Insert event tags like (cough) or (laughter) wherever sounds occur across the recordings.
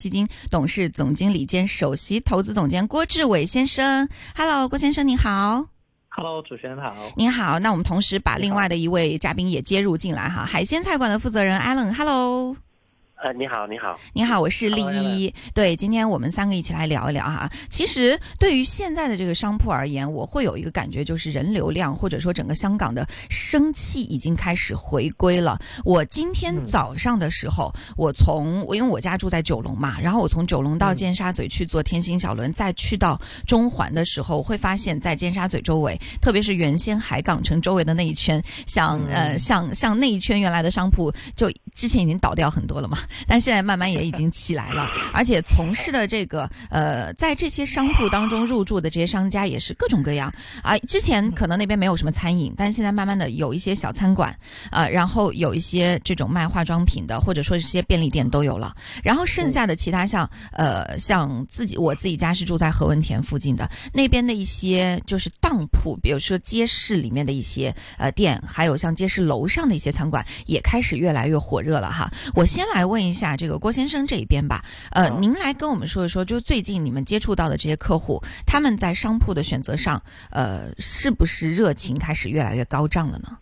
基金董事总经理兼首席投资总监郭志伟先生，Hello，郭先生你好。Hello，主持人好。您好，那我们同时把另外的一位嘉宾也接入进来哈，海鲜菜馆的负责人 Allen，Hello。呃，你好，你好，你好，我是丽一。对，今天我们三个一起来聊一聊哈。其实对于现在的这个商铺而言，我会有一个感觉，就是人流量或者说整个香港的生气已经开始回归了。我今天早上的时候，我从我因为我家住在九龙嘛，然后我从九龙到尖沙咀去坐天星小轮，再去到中环的时候，我会发现，在尖沙咀周围，特别是原先海港城周围的那一圈，像呃像像那一圈原来的商铺，就之前已经倒掉很多了嘛。但现在慢慢也已经起来了，而且从事的这个呃，在这些商铺当中入驻的这些商家也是各种各样啊。之前可能那边没有什么餐饮，但现在慢慢的有一些小餐馆啊，然后有一些这种卖化妆品的，或者说这些便利店都有了。然后剩下的其他像呃像自己我自己家是住在何文田附近的那边的一些就是当铺，比如说街市里面的一些呃店，还有像街市楼上的一些餐馆也开始越来越火热了哈。我先来问。一下这个郭先生这一边吧，呃，您来跟我们说一说，就是最近你们接触到的这些客户，他们在商铺的选择上，呃，是不是热情开始越来越高涨了呢？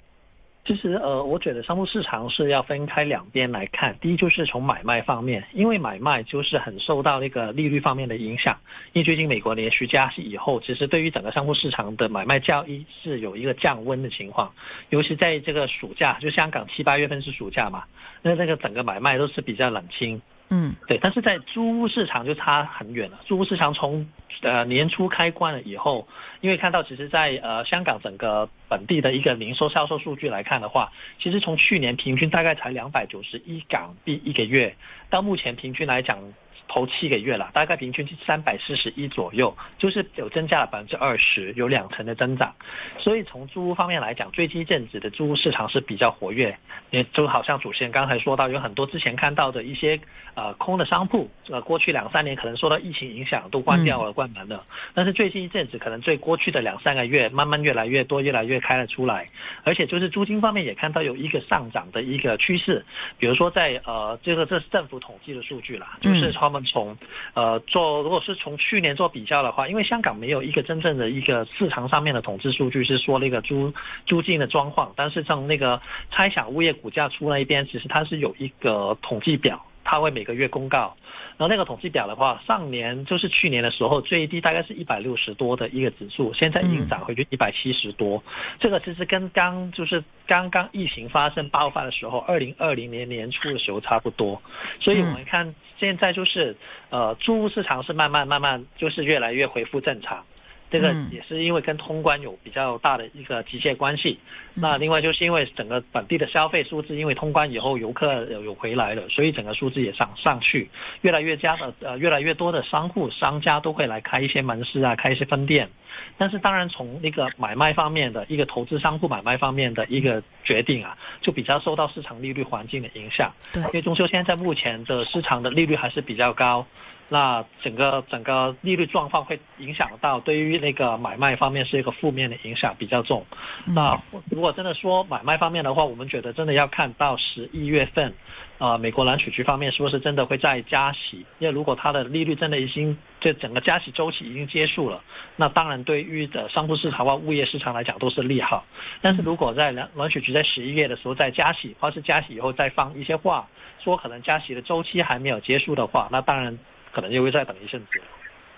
其实，呃，我觉得商铺市场是要分开两边来看。第一，就是从买卖方面，因为买卖就是很受到那个利率方面的影响。因为最近美国连续加息以后，其实对于整个商铺市场的买卖交易是有一个降温的情况。尤其在这个暑假，就香港七八月份是暑假嘛，那那个整个买卖都是比较冷清。嗯，对，但是在租屋市场就差很远了。租屋市场从呃年初开关了以后，因为看到其实，在呃香港整个本地的一个零售销售数据来看的话，其实从去年平均大概才两百九十一港币一个月，到目前平均来讲。头七个月了，大概平均是三百四十一左右，就是有增加了百分之二十，有两成的增长。所以从租屋方面来讲，最近一阵子的租屋市场是比较活跃，也就好像主持人刚才说到，有很多之前看到的一些呃空的商铺，呃过去两三年可能受到疫情影响都关掉了、关门了，但是最近一阵子可能最过去的两三个月，慢慢越来越多、越来越开了出来，而且就是租金方面也看到有一个上涨的一个趋势，比如说在呃这个这是政府统计的数据啦，就是他们。从呃做，如果是从去年做比较的话，因为香港没有一个真正的一个市场上面的统计数据是说那个租租金的状况，但是从那个猜想物业股价出那一边，其实它是有一个统计表。它会每个月公告，然后那个统计表的话，上年就是去年的时候最低大概是一百六十多的一个指数，现在已经涨回去一百七十多。这个其实跟刚就是刚刚疫情发生爆发的时候，二零二零年年初的时候差不多。所以我们看现在就是呃，租屋市场是慢慢慢慢就是越来越恢复正常。这个也是因为跟通关有比较大的一个直接关系。那另外就是因为整个本地的消费数字，因为通关以后游客有有回来了，所以整个数字也上上去，越来越加的呃越来越多的商户商家都会来开一些门市啊，开一些分店。但是当然从那个买卖方面的一个投资商户买卖方面的一个决定啊，就比较受到市场利率环境的影响。对，因为中秋现在目前的市场的利率还是比较高。那整个整个利率状况会影响到对于那个买卖方面是一个负面的影响比较重。那如果真的说买卖方面的话，我们觉得真的要看到十一月份，呃，美国联储局方面是不是真的会再加息？因为如果它的利率真的已经这整个加息周期已经结束了，那当然对于的商铺市场或物业市场来讲都是利好。但是如果在联联储局在十一月的时候再加息，或是加息以后再放一些话，说可能加息的周期还没有结束的话，那当然。可能又会再等一阵子。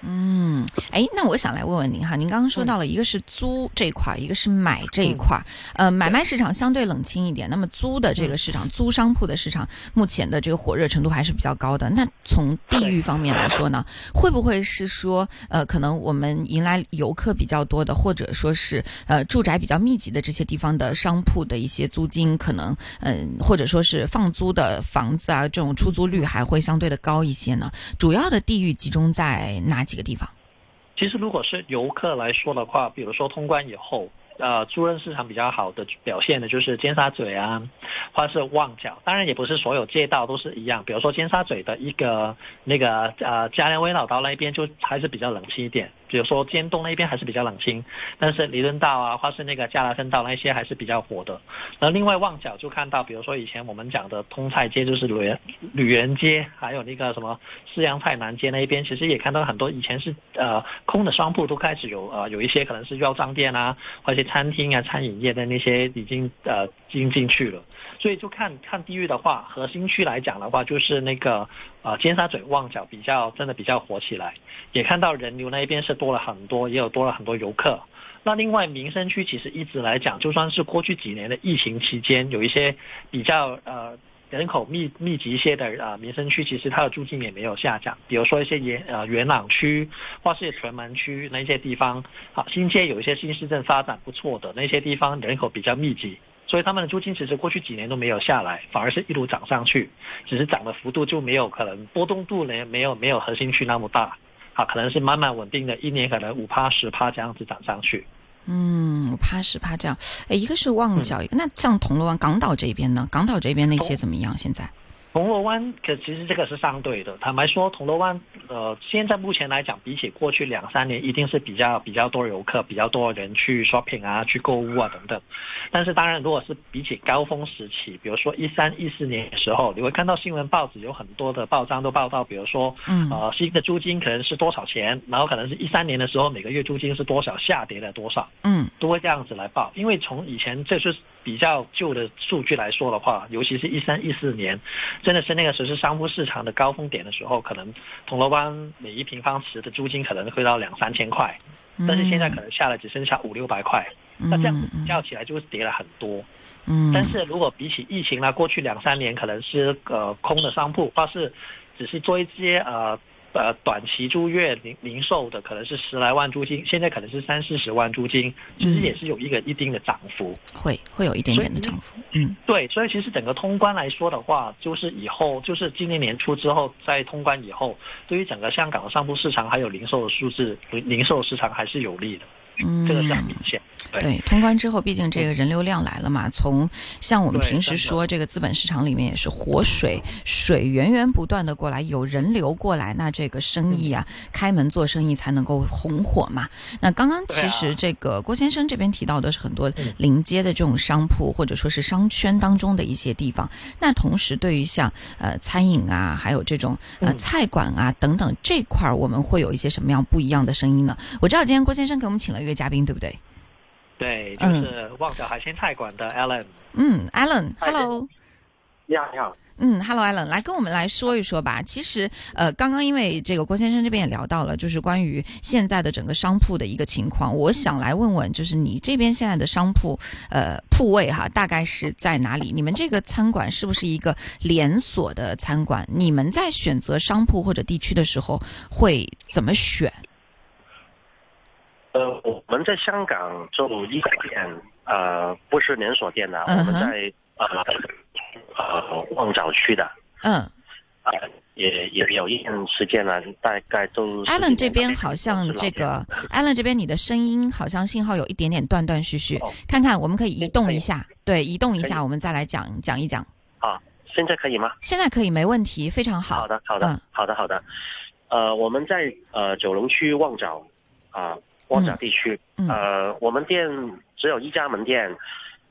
嗯，哎，那我想来问问您哈，您刚刚说到了一个是租这一块，一个是买这一块，呃，买卖市场相对冷清一点，那么租的这个市场，租商铺的市场，目前的这个火热程度还是比较高的。那从地域方面来说呢，会不会是说，呃，可能我们迎来游客比较多的，或者说是呃住宅比较密集的这些地方的商铺的一些租金，可能嗯，或者说是放租的房子啊，这种出租率还会相对的高一些呢？主要的地域集中在哪？几个地方，其实如果是游客来说的话，比如说通关以后，呃，租赁市场比较好的表现的就是尖沙咀啊，或者是旺角。当然也不是所有街道都是一样，比如说尖沙咀的一个那个呃嘉良威老道那边就还是比较冷清一点。比如说尖东那边还是比较冷清，但是弥敦道啊，或是那个加拉森道那些还是比较火的。然后另外旺角就看到，比如说以前我们讲的通菜街，就是旅旅园街，还有那个什么四阳菜南街那一边，其实也看到很多以前是呃空的商铺都开始有呃有一些可能是药妆店啊，或者餐厅啊、餐饮业的那些已经呃进进去了。所以就看看地域的话，核心区来讲的话，就是那个呃尖沙咀、旺角比较真的比较火起来，也看到人流那一边是多了很多，也有多了很多游客。那另外民生区其实一直来讲，就算是过去几年的疫情期间，有一些比较呃人口密密集一些的呃民生区，其实它的租金也没有下降。比如说一些元呃元朗区或是屯门区那些地方，好新街有一些新市镇发展不错的那些地方，人口比较密集。所以他们的租金其实过去几年都没有下来，反而是一路涨上去，只是涨的幅度就没有可能波动度呢没有没有核心区那么大，好可能是慢慢稳定的，一年可能五趴十趴这样子涨上去。嗯，五趴十趴这样，哎，一个是旺角，一个那像铜锣湾、港岛这边呢？港岛这边那些怎么样？现在？铜锣湾可其实这个是相对的，坦白说，铜锣湾呃，现在目前来讲，比起过去两三年，一定是比较比较多游客，比较多人去 shopping 啊，去购物啊等等。但是当然，如果是比起高峰时期，比如说一三一四年的时候，你会看到新闻报纸有很多的报章都报道，比如说，嗯，呃，新的租金可能是多少钱，然后可能是一三年的时候每个月租金是多少，下跌了多少，嗯，都会这样子来报，因为从以前这是。比较旧的数据来说的话，尤其是一三一四年，真的是那个时候是商铺市场的高峰点的时候，可能铜锣湾每一平方尺的租金可能会到两三千块，但是现在可能下来只剩下五六百块，那这样子比较起来就会跌了很多。嗯，但是如果比起疫情呢，过去两三年可能是呃空的商铺，或是只是做一些呃。呃，短期租月零零售的可能是十来万租金，现在可能是三四十万租金，其实也是有一个一定的涨幅，会会有一点点的涨幅。嗯，对，所以其实整个通关来说的话，就是以后就是今年年初之后在通关以后，对于整个香港的商铺市场还有零售的数字，零售市场还是有利的。嗯，这个是很明显。对，通关之后，毕竟这个人流量来了嘛。从像我们平时说，这个资本市场里面也是活水，水源源不断的过来，有人流过来，那这个生意啊，开门做生意才能够红火嘛。那刚刚其实这个郭先生这边提到的是很多临街的这种商铺，或者说是商圈当中的一些地方。那同时，对于像呃餐饮啊，还有这种呃菜馆啊等等这块儿，我们会有一些什么样不一样的声音呢？我知道今天郭先生给我们请了一位嘉宾，对不对？对，就是旺角海鲜菜馆的 Alan。嗯，Alan，Hello。你好，你好。嗯，Hello，Alan，来跟我们来说一说吧。其实，呃，刚刚因为这个郭先生这边也聊到了，就是关于现在的整个商铺的一个情况。我想来问问，就是你这边现在的商铺，呃，铺位哈，大概是在哪里？你们这个餐馆是不是一个连锁的餐馆？你们在选择商铺或者地区的时候会怎么选？呃，我们在香港做一家店，呃，不是连锁店的，我们在呃呃旺角区的，嗯，啊，也也有一段时间了，大概都。Allen 这边好像这个，Allen 这边你的声音好像信号有一点点断断续续，看看我们可以移动一下，对，移动一下，我们再来讲讲一讲。啊，现在可以吗？现在可以，没问题，非常好。好的，好的，好的，好的。呃，我们在呃九龙区旺角啊。旺角地区，呃，我们店只有一家门店，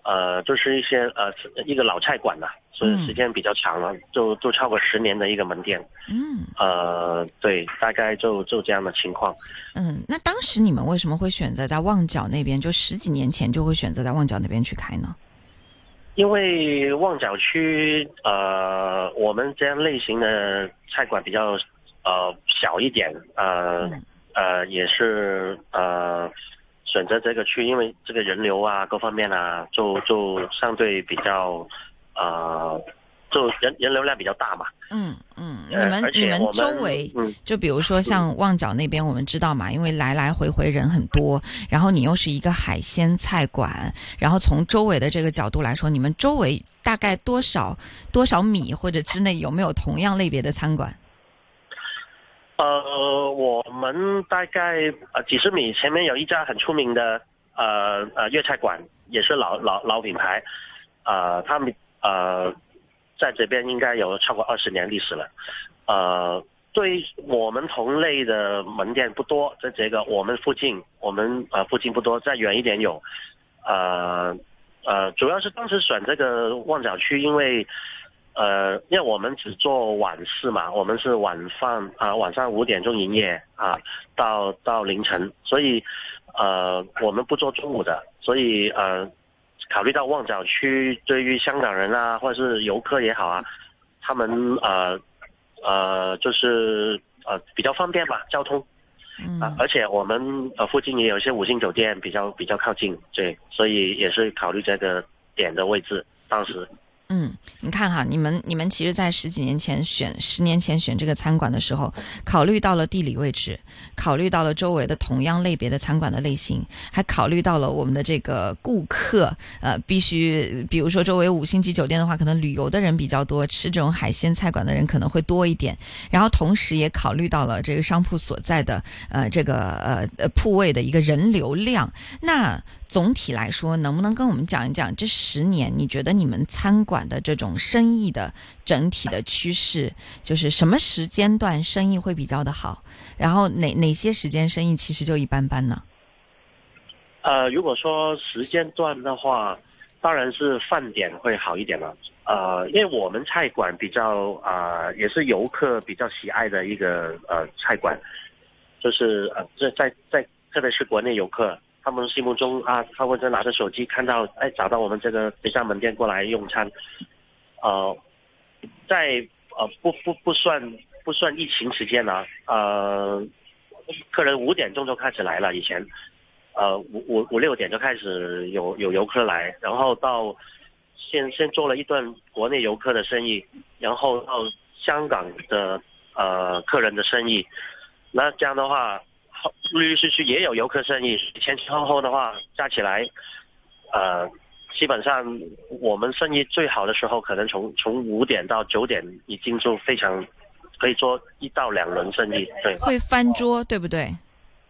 呃，就是一些呃一个老菜馆了，所以时间比较长了，就就超过十年的一个门店。嗯，呃，对，大概就就这样的情况。嗯，那当时你们为什么会选择在旺角那边？就十几年前就会选择在旺角那边去开呢？因为旺角区，呃，我们这样类型的菜馆比较呃小一点，呃。呃，也是呃，选择这个区，因为这个人流啊，各方面啊，就就相对比较，呃，就人人流量比较大嘛。嗯嗯，你们你们周围，就比如说像旺角那边，我们知道嘛，因为来来回回人很多，然后你又是一个海鲜菜馆，然后从周围的这个角度来说，你们周围大概多少多少米或者之内有没有同样类别的餐馆？呃，我们大概呃几十米前面有一家很出名的呃呃粤菜馆，也是老老老品牌，呃，他们呃在这边应该有超过二十年历史了，呃，对我们同类的门店不多，在这个我们附近，我们呃附近不多，再远一点有，呃呃，主要是当时选这个旺角区，因为呃，因为我们只做晚市嘛，我们是晚饭啊、晚上五点钟营业啊，到到凌晨，所以呃，我们不做中午的，所以呃，考虑到旺角区对于香港人啊，或者是游客也好啊，他们呃呃就是呃比较方便吧，交通。嗯啊，而且我们呃附近也有一些五星酒店，比较比较靠近，对，所以也是考虑这个点的位置。当时，嗯，你看哈，你们你们其实，在十几年前选，十年前选这个餐馆的时候，考虑到了地理位置，考虑到了周围的同样类别的餐馆的类型，还考虑到了我们的这个顾客，呃，必须，比如说周围五星级酒店的话，可能旅游的人比较多，吃这种海鲜菜馆的人可能会多一点，然后同时也考虑到了这个商铺所在的呃这个呃呃铺位的一个人流量。那总体来说，能不能跟我们讲一讲这十年你觉得你们餐馆的这种生意的整体的趋势，就是什么时间段生意会比较的好，然后哪哪些时间生意其实就一般般呢？呃，如果说时间段的话，当然是饭点会好一点了。呃，因为我们菜馆比较啊、也是游客比较喜爱的一个呃菜馆，就是呃这在在特别是国内游客，他们心目中啊，他们在拿着手机看到哎找到我们这个这家门店过来用餐，呃，在呃不不不算不算疫情时间呢、呃，客人五点钟就开始来了，以前。呃五五五六点就开始有有游客来，然后到先先做了一段国内游客的生意，然后到香港的呃客人的生意，那这样的话，陆陆续续也有游客生意，前前后后的话加起来，呃，基本上我们生意最好的时候，可能从从五点到九点已经就非常可以做一到两轮生意，对，会翻桌，对不对？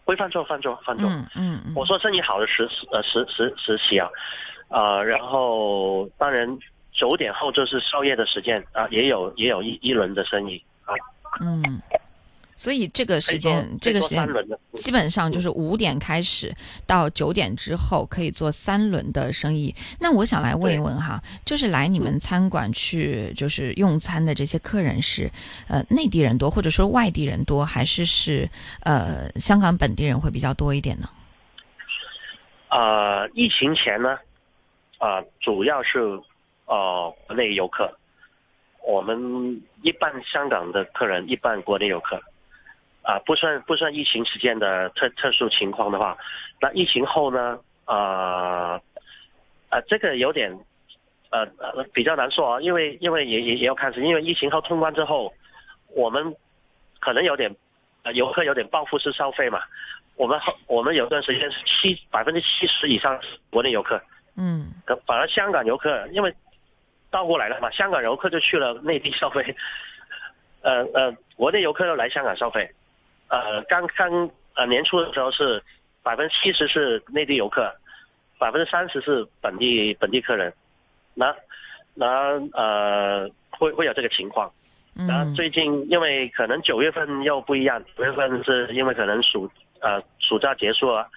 会翻桌翻桌翻桌。嗯嗯嗯我说生意好的时呃时时时期啊，呃，然后当然九点后就是宵夜的时间啊，也有也有一一轮的生意啊，嗯，所以这个时间这个时间基本上就是五点开始到九点之后可以做三轮的生意。那我想来问一问哈，就是来你们餐馆去就是用餐的这些客人是呃内地人多，或者说外地人多，还是是呃香港本地人会比较多一点呢？呃，疫情前呢，啊、主要是呃国内游客，我们一半香港的客人，一半国内游客，啊、不算不算疫情时间的特特殊情况的话，那疫情后呢，呃，呃，这个有点呃呃比较难说啊，因为因为也也也要看是，因为疫情后通关之后，我们可能有点呃游客有点报复式消费嘛。我们后我们有段时间是七百分之七十以上是国内游客，嗯可反而香港游客因为倒过来了嘛，香港游客就去了内地消费，呃呃，国内游客又来香港消费，呃，刚刚呃年初的时候是百分之七十是内地游客，百分之三十是本地本地客人，那那呃会会有这个情况。然后嗯最近因为可能九月份又不一样，九月份是因为可能暑呃暑假结束了，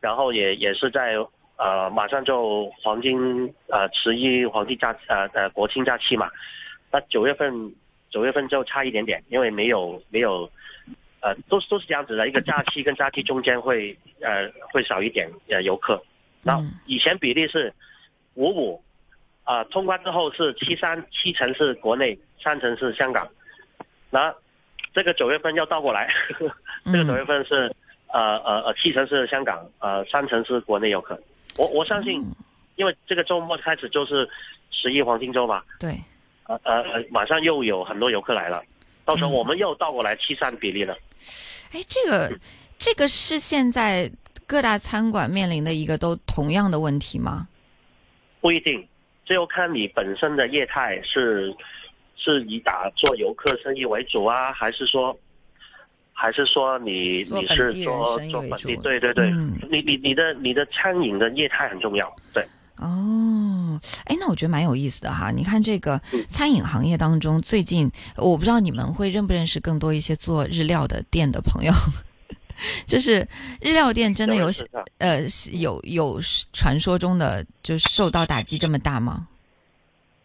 然后也也是在呃马上就黄金呃十一黄金假呃呃国庆假期嘛，那九月份九月份就差一点点，因为没有没有呃都是都是这样子的，一个假期跟假期中间会呃会少一点呃游客，然后嗯以前比例是五五。啊、通关之后是七三七成是国内，三成是香港。那这个九月份要倒过来，(laughs) 这个九月份是呃呃呃七成是香港，呃三成是国内游客。我我相信，因为这个周末开始就是十一黄金周嘛，对，呃呃呃马上又有很多游客来了，到时候嗯我们又倒过来七三比例了。哎，这个这个是现在各大餐馆面临的一个都同样的问题吗？不一定，这要看你本身的业态是是以打做游客生意为主啊，还是说，还是说你你是做做本地？对对对，嗯你你你的你的餐饮的业态很重要，对。哦，哦，哎，那我觉得蛮有意思的哈。你看这个嗯。餐饮行业当中，最近我不知道你们会认不认识更多一些做日料的店的朋友，(laughs) 就是日料店真的有呃有有传说中的就是受到打击这么大吗？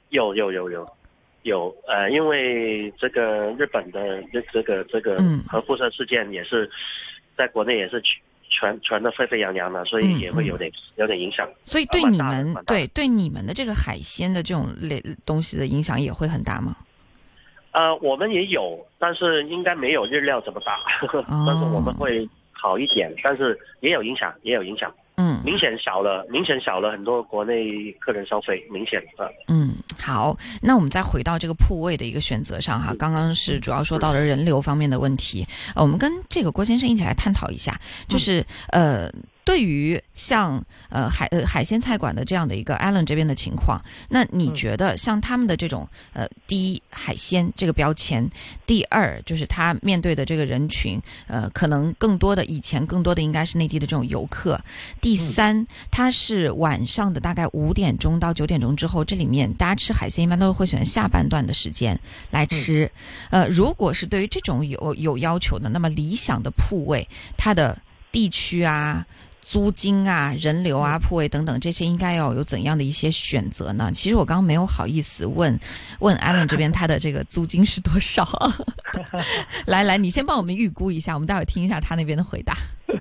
有有有有有。呃，因为这个日本的这这个这个嗯。核辐射事件也是在国内也是传传的沸沸扬扬的，所以也会有点、有点影响。所以对你们对对你们的这个海鲜的这种类东西的影响也会很大吗？呃，我们也有，但是应该没有日料这么大，哦 (laughs) 但是我们会好一点，但是也有影响，也有影响，嗯明显少了，明显少了很多国内客人消费，明显啊。嗯，好，那我们再回到这个铺位的一个选择上哈。刚刚是主要说到了人流方面的问题，呃，我们跟这个郭先生一起来探讨一下，就是呃，对于像呃海呃海鲜菜馆的这样的一个 Allen 这边的情况，那你嗯觉得像他们的这种呃，第一海鲜这个标签，第二就是他面对的这个人群，呃，可能更多的以前更多的应该是内地的这种游客，第三，他是晚上的大概五点钟到九点钟之后，这里面大家吃海鲜一般都会选下半段的时间来吃。呃，如果是对于这种有有要求的，那么理想的铺位，它的地区啊。租金啊、人流啊、铺位等等，这些应该要有怎样的一些选择呢？其实我刚刚没有好意思问问 Allen 这边他的这个租金是多少。(laughs) 来来，你先帮我们预估一下，我们待会儿听一下他那边的回答。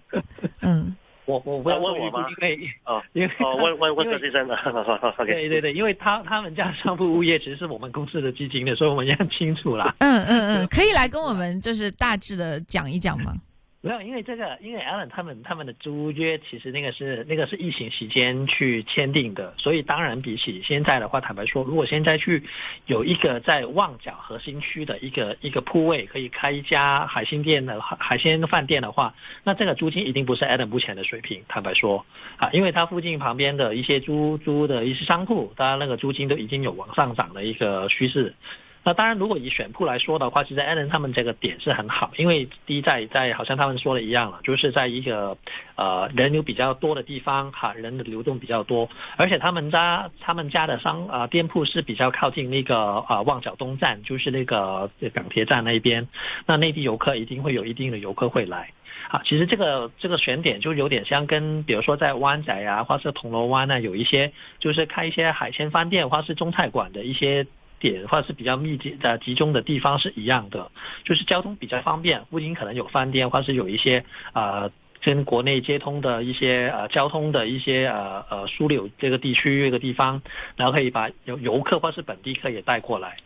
(laughs) 嗯我我不要问我吗因为哦因为哦，问问问因为柯先生的 (laughs) 对对对，因为他他们家商铺物业其实是我们公司的基金的，所以我们也很清楚啦。嗯嗯嗯，可以来跟我们就是大致的讲一讲吗？没有，因为这个，因为 Alan 他们他们的租约其实那个是那个是疫情期间去签订的，所以当然比起现在的话，坦白说，如果现在去有一个在旺角核心区的一个一个铺位可以开一家海鲜店的海海鲜饭店的话，那这个租金一定不是 Alan 目前的水平，坦白说啊，因为它附近旁边的一些租租的一些商铺，当然那个租金都已经有往上涨的一个趋势。那当然，如果以选铺来说的话，其实 Allen 他们这个点是很好，因为第一在在好像他们说的一样了，就是在一个呃人流比较多的地方哈，人的流动比较多，而且他们家他们家的商啊、呃、店铺是比较靠近那个啊、呃、旺角东站，就是那个港铁站那边，那内地游客一定会有一定的游客会来。啊，其实这个这个选点就有点像跟，比如说在湾仔啊，或是铜锣湾啊，有一些就是开一些海鲜饭店或是中菜馆的一些点，或者是比较密集的集中的地方是一样的，就是交通比较方便，不仅可能有饭店，或是有一些呃跟国内接通的一些呃交通的一些呃呃枢纽这个地区这个地方，然后可以把游游客或是本地客也带过来。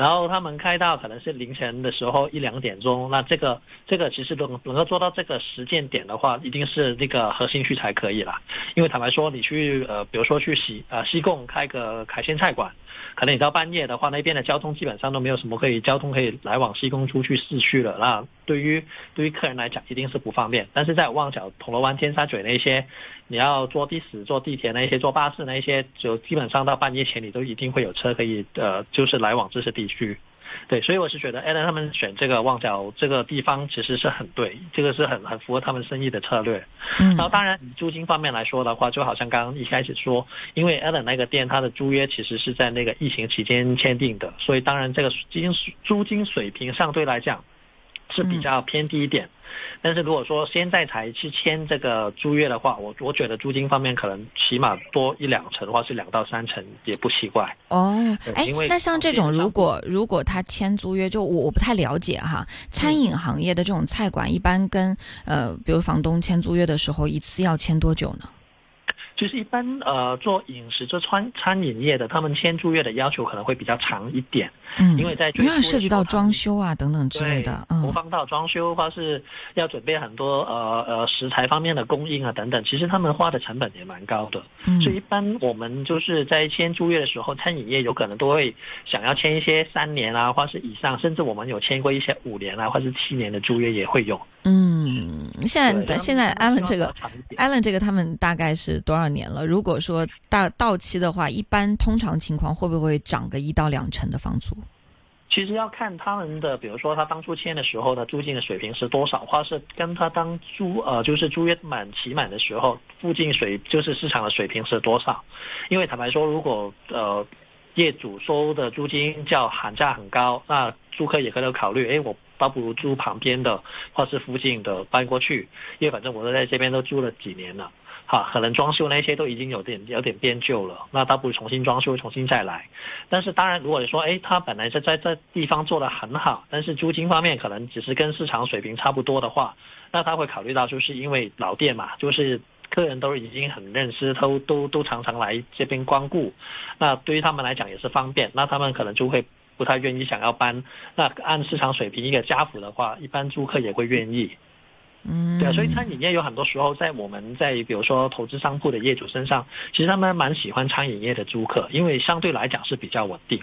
然后他们开到可能是凌晨的时候一两点钟，那这个这个其实能能够做到这个时间点的话，一定是那个核心区才可以了。因为坦白说，你去呃，比如说去西呃西贡开个海鲜菜馆，可能你到半夜的话，那边的交通基本上都没有什么可以交通可以来往西贡出去市区了。那对于对于客人来讲，一定是不方便。但是在旺角、铜锣湾、尖沙咀那些，你要坐的士、坐地铁那些、坐巴士那些，就基本上到半夜前，你都一定会有车可以呃，就是来往这些地区。对，所以我是觉得 a l 他们选这个旺角这个地方其实是很对，这个是很很符合他们生意的策略。嗯然后当然租金方面来说的话，就好像刚刚一开始说，因为 Allen 那个店它的租约其实是在那个疫情期间签订的，所以当然这个租金租金水平相对来讲是比较偏低一点。但是如果说现在才去签这个租约的话，我我觉得租金方面可能起码多一两成，或是两到三成也不奇怪。哦，哎那像这种如果如果他签租约，就我我不太了解哈，餐饮行业的这种菜馆一般跟呃，比如房东签租约的时候，一次要签多久呢？就是一般呃做饮食做餐餐饮业的，他们签租约的要求可能会比较长一点，嗯，因为在因为要涉及到装装修啊等等之类的，嗯投放到装修或是要准备很多呃呃食材方面的供应啊等等，其实他们花的成本也蛮高的。嗯所以一般我们就是在签租约的时候，餐饮业有可能都会想要签一些三年啊，或是以上，甚至我们有签过一些五年啊，或是七年的租约也会有。嗯，现在对现在他们 Allen 这个希望比较长一点 Allen 这个他们大概是多少年了？如果说到到期的话，一般通常情况会不会涨个一到两成的房租？其实要看他们的，比如说他当初签的时候的租金的水平是多少，或是跟他当租呃就是租约满期满的时候，附近水就是市场的水平是多少。因为坦白说，如果呃业主收的租金叫喊价很高，那租客也可能考虑，哎，我倒不如租旁边的或是附近的搬过去，因为反正我都在这边都住了几年了。哈，可能装修那些都已经有点有点变旧了，那倒不如重新装修，重新再来。但是当然，如果说，哎，他本来是在这地方做的很好，但是租金方面可能只是跟市场水平差不多的话，那他会考虑到，就是因为老店嘛，就是客人都已经很认识，都都都常常来这边光顾，那对于他们来讲也是方便，那他们可能就会不太愿意想要搬。那按市场水平一个加幅的话，一般租客也会愿意。嗯，对啊，所以餐饮业有很多时候在我们在比如说投资商铺的业主身上，其实他们蛮喜欢餐饮业的租客，因为相对来讲是比较稳定。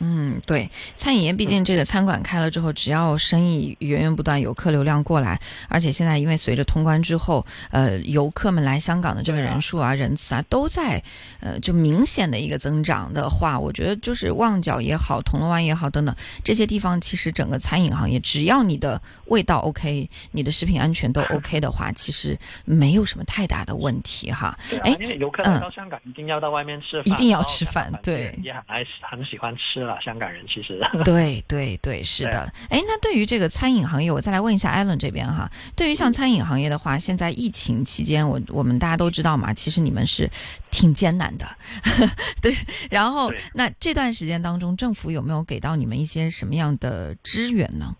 嗯，对，餐饮业毕竟这个餐馆开了之后，只要生意源源不断，有客流量过来，而且现在因为随着通关之后，呃，游客们来香港的这个人数啊、人次啊，都在呃就明显的一个增长的话，我觉得就是旺角也好、铜锣湾也好等等这些地方，其实整个餐饮行业，只要你的味道 OK，你的食品安全都 OK 的话，其实没有什么太大的问题哈。哎，因为游客来到香港一定要到外面吃饭，一定要吃饭，对，也很爱很喜欢吃。香港人其实 (laughs) 对对对是的，哎，那对于这个餐饮行业，我再来问一下艾伦这边哈。对于像餐饮行业的话，现在疫情期间，我我们大家都知道嘛，其实你们是挺艰难的，(laughs) 对。然后那这段时间当中，政府有没有给到你们一些什么样的支援呢？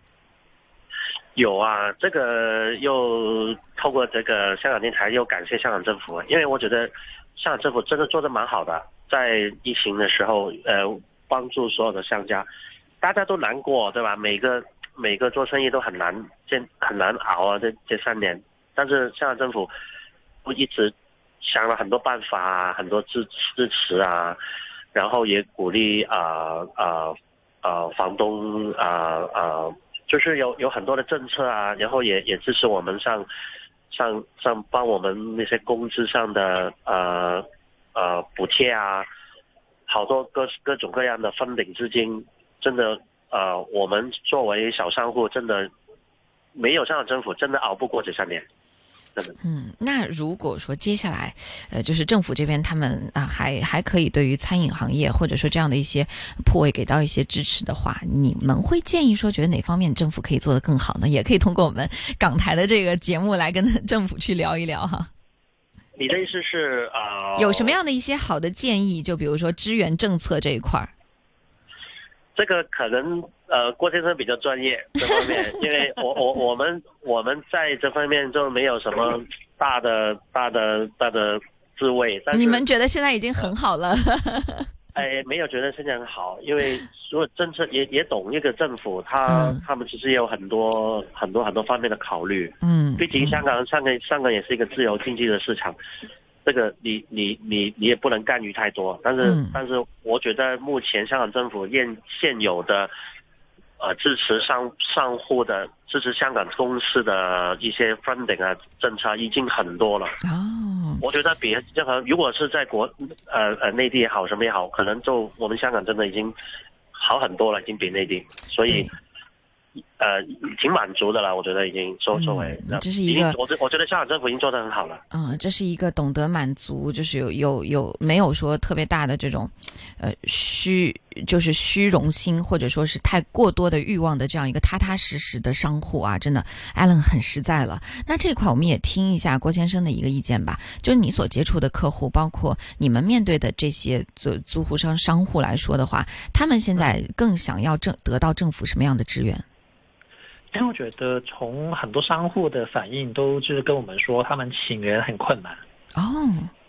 有啊，这个又透过这个香港电台，又感谢香港政府，因为我觉得香港政府真的做的蛮好的，在疫情的时候，呃。帮助所有的商家，大家都难过，对吧？每个每个做生意都很难，这很难熬啊！这这三年，但是香港政府不一直想了很多办法啊，很多支支持啊，然后也鼓励啊啊啊房东啊啊，就是有有很多的政策啊，然后也也支持我们上上上帮我们那些工资上的呃呃补贴啊。好多各各种各样的分领资金，真的，呃，我们作为小商户，真的没有这样的政府，真的熬不过这三年，嗯，那如果说接下来，呃，就是政府这边他们啊，还还可以对于餐饮行业或者说这样的一些铺位给到一些支持的话，你们会建议说，觉得哪方面政府可以做得更好呢？也可以通过我们港台的这个节目来跟政府去聊一聊哈。你的意思是啊？有什么样的一些好的建议？就比如说支援政策这一块儿，这个可能呃，郭先生比较专业这方面，因为我我我们我们在这方面就没有什么大的大的大的智慧。你们觉得现在已经很好了？(laughs) 哎，没有觉得现在很好，因为 (laughs) 如果政策也也懂那个政府，他他们其实也有很多很多很多方面的考虑。嗯，毕竟香港香港香港也是一个自由经济的市场，这个你你你你也不能干预太多。但是但是，我觉得目前香港政府现现有的。呃，支持上上户的支持香港公司的一些 funding 啊政策已经很多了。哦，我觉得比任何如果是在国呃呃内地也好什么也好，可能就我们香港真的已经好很多了，已经比内地，所以。呃，挺满足的了，我觉得已经作作为，这是一个，我觉我觉得香港政府已经做得很好了。嗯，这是一个懂得满足，就是有有有没有说特别大的这种，呃虚就是虚荣心或者说是太过多的欲望的这样一个踏踏实实的商户啊，真的，Allen 很实在了。那这块我们也听一下郭先生的一个意见吧，就是你所接触的客户，包括你们面对的这些租租户商商户来说的话，他们现在更想要政得到政府什么样的支援？因为我觉得从很多商户的反应都就是跟我们说，他们请人很困难哦。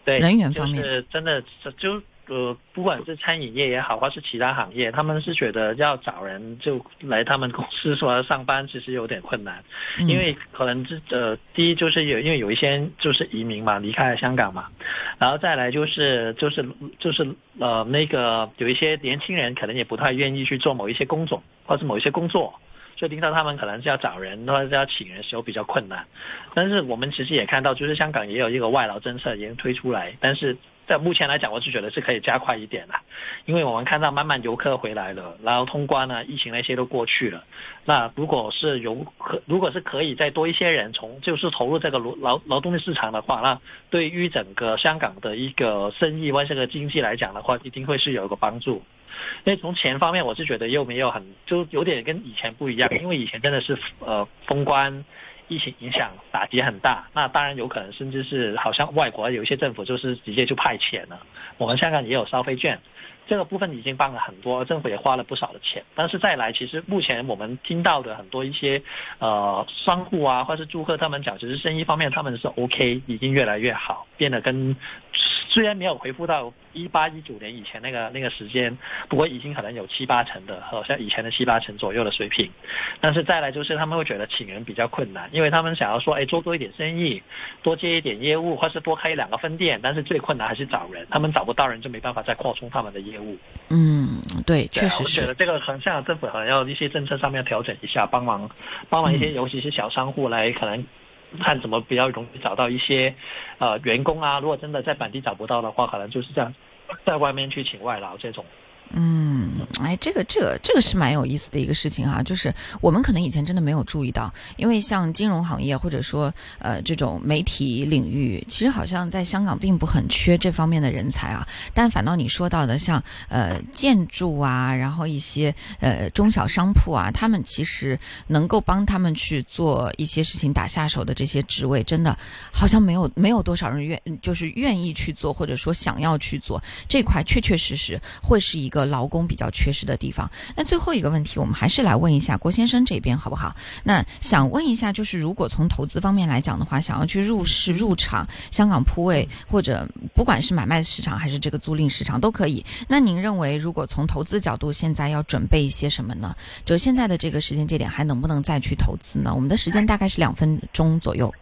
对，人员方面是真的，就呃，不管是餐饮业也好，或是其他行业，他们是觉得要找人就来他们公司说上班，其实有点困难，因为可能这呃，第一就是有因为有一些就是移民嘛，离开了香港嘛，然后再来就是就是就是呃那个有一些年轻人可能也不太愿意去做某一些工种，或是某一些工作。所以听到他们可能是要找人，或者是要请人时候比较困难。但是我们其实也看到，就是香港也有一个外劳政策已经推出来，但是在目前来讲，我是觉得是可以加快一点的，因为我们看到慢慢游客回来了，然后通关呢，疫情那些都过去了。那如果是游可，如果是可以再多一些人从就是投入这个劳劳劳动力市场的话，那对于整个香港的一个生意或这个经济来讲的话，一定会是有一个帮助。因为从钱方面，我是觉得又没有很就有点跟以前不一样，因为以前真的是呃封关。疫情影响打击很大，那当然有可能，甚至是好像外国有一些政府就是直接就派遣了。我们香港也有消费券，这个部分已经帮了很多，政府也花了不少的钱。但是再来，其实目前我们听到的很多一些呃商户啊，或是租客他们讲，其实生意方面他们是 OK，已经越来越好，变得跟虽然没有回复到。一八一九年以前那个那个时间，不过已经可能有七八成的，好像以前的七八成左右的水平。但是再来就是他们会觉得请人比较困难，因为他们想要说，哎，做多一点生意，多接一点业务，或是多开一两个分店。但是最困难还是找人，他们找不到人就没办法再扩充他们的业务。嗯，对，确实是。我觉得这个可能像政府可能要一些政策上面调整一下，帮忙帮忙一些，尤其是小商户来可能。看怎么比较容易找到一些，呃，员工啊。如果真的在本地找不到的话，可能就是这样，在外面去请外劳这种。嗯，哎，这个这个这个是蛮有意思的一个事情哈，就是我们可能以前真的没有注意到，因为像金融行业或者说呃这种媒体领域，其实好像在香港并不很缺这方面的人才啊。但反倒你说到的像呃建筑啊，然后一些呃中小商铺啊，他们其实能够帮他们去做一些事情打下手的这些职位，真的好像没有没有多少人愿就是愿意去做，或者说想要去做这块，确确实实会是一个。劳工比较缺失的地方。那最后一个问题，我们还是来问一下郭先生这边好不好？那想问一下，就是如果从投资方面来讲的话，想要去入市入场香港铺位，或者不管是买卖市场还是这个租赁市场都可以。那您认为，如果从投资角度，现在要准备一些什么呢？就现在的这个时间节点，还能不能再去投资呢？我们的时间大概是两分钟左右。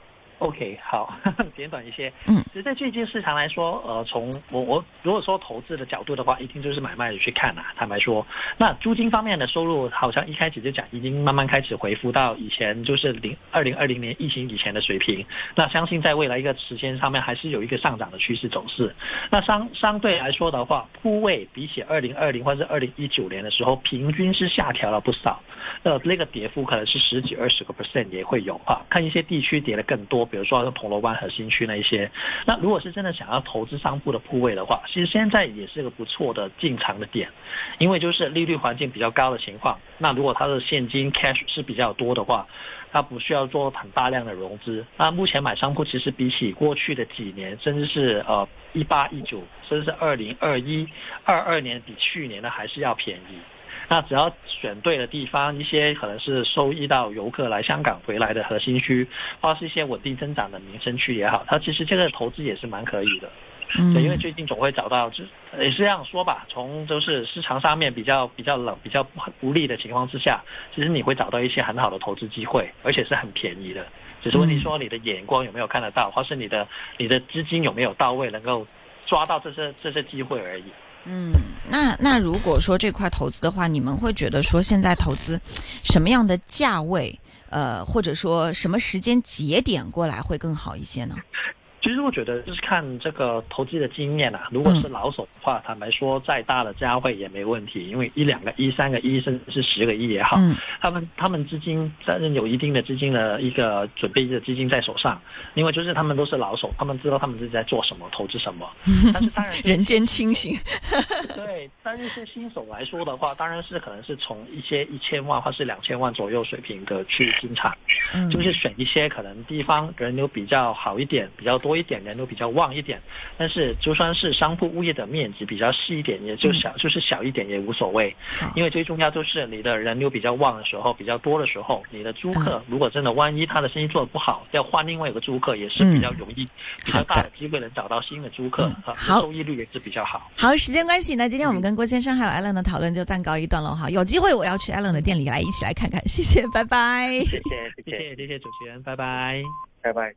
OK，好，(laughs) 简短一些。嗯，其实在最近市场来说，呃，从我我如果说投资的角度的话，一定就是买卖去看呐。坦白说，那租金方面的收入，好像一开始就讲已经慢慢开始回复到以前就是零二零二零年疫情以前的水平。那相信在未来一个时间上面，还是有一个上涨的趋势走势。那相相对来说的话，铺位比起二零二零或者二零一九年的时候，平均是下调了不少。呃那个跌幅可能是十几二十个 percent 也会有啊。看一些地区跌的更多。比如说像铜锣湾核心区那一些，那如果是真的想要投资商铺的铺位的话，其实现在也是个不错的进场的点，因为就是利率环境比较高的情况，那如果它的现金 cash 是比较多的话，它不需要做很大量的融资。那目前买商铺其实比起过去的几年，甚至是呃一八一九，甚至是二零二一二二年，比去年的还是要便宜。那只要选对了地方，一些可能是收益到游客来香港回来的核心区，或是一些稳定增长的民生区也好，它其实这个投资也是蛮可以的。嗯，对，因为最近总会找到，就也是这样说吧，从就是市场上面比较比较冷、比较不利的情况之下，其实你会找到一些很好的投资机会，而且是很便宜的。只是问题说你的眼光有没有看得到，或是你的你的资金有没有到位，能够抓到这些这些机会而已。嗯，那那如果说这块投资的话，你们会觉得说现在投资什么样的价位，呃，或者说什么时间节点过来会更好一些呢？其实我觉得就是看这个投资的经验啊，如果是老手的话，坦白说再大的加会也没问题，因为一两个亿、三个亿，甚至是十个亿也好，他们他们资金在有一定的资金的一个准备的资金在手上，因为就是他们都是老手，他们知道他们自己在做什么，投资什么。(laughs) 但是当然人间清醒。(laughs) 对，但是些新手来说的话，当然是可能是从一些一千万或是两千万左右水平的去进场，就是选一些可能地方人流比较好一点、比较多。多一点人都比较旺一点，但是就算是商铺物业的面积比较细一点，也就小，就是小一点也无所谓。因为最重要就是你的人流比较旺的时候，比较多的时候，你的租客如果真的万一他的生意做的不好，要换另外一个租客也是比较容易，比较大的机会能找到新的租客，好，收益率也是比较好。好，时间关系呢，今天我们跟郭先生还有艾伦的讨论就暂告一段落哈。有机会我要去艾伦的店里来一起来看看，谢谢，拜拜。谢谢，谢谢，谢谢主持人，拜拜，拜拜。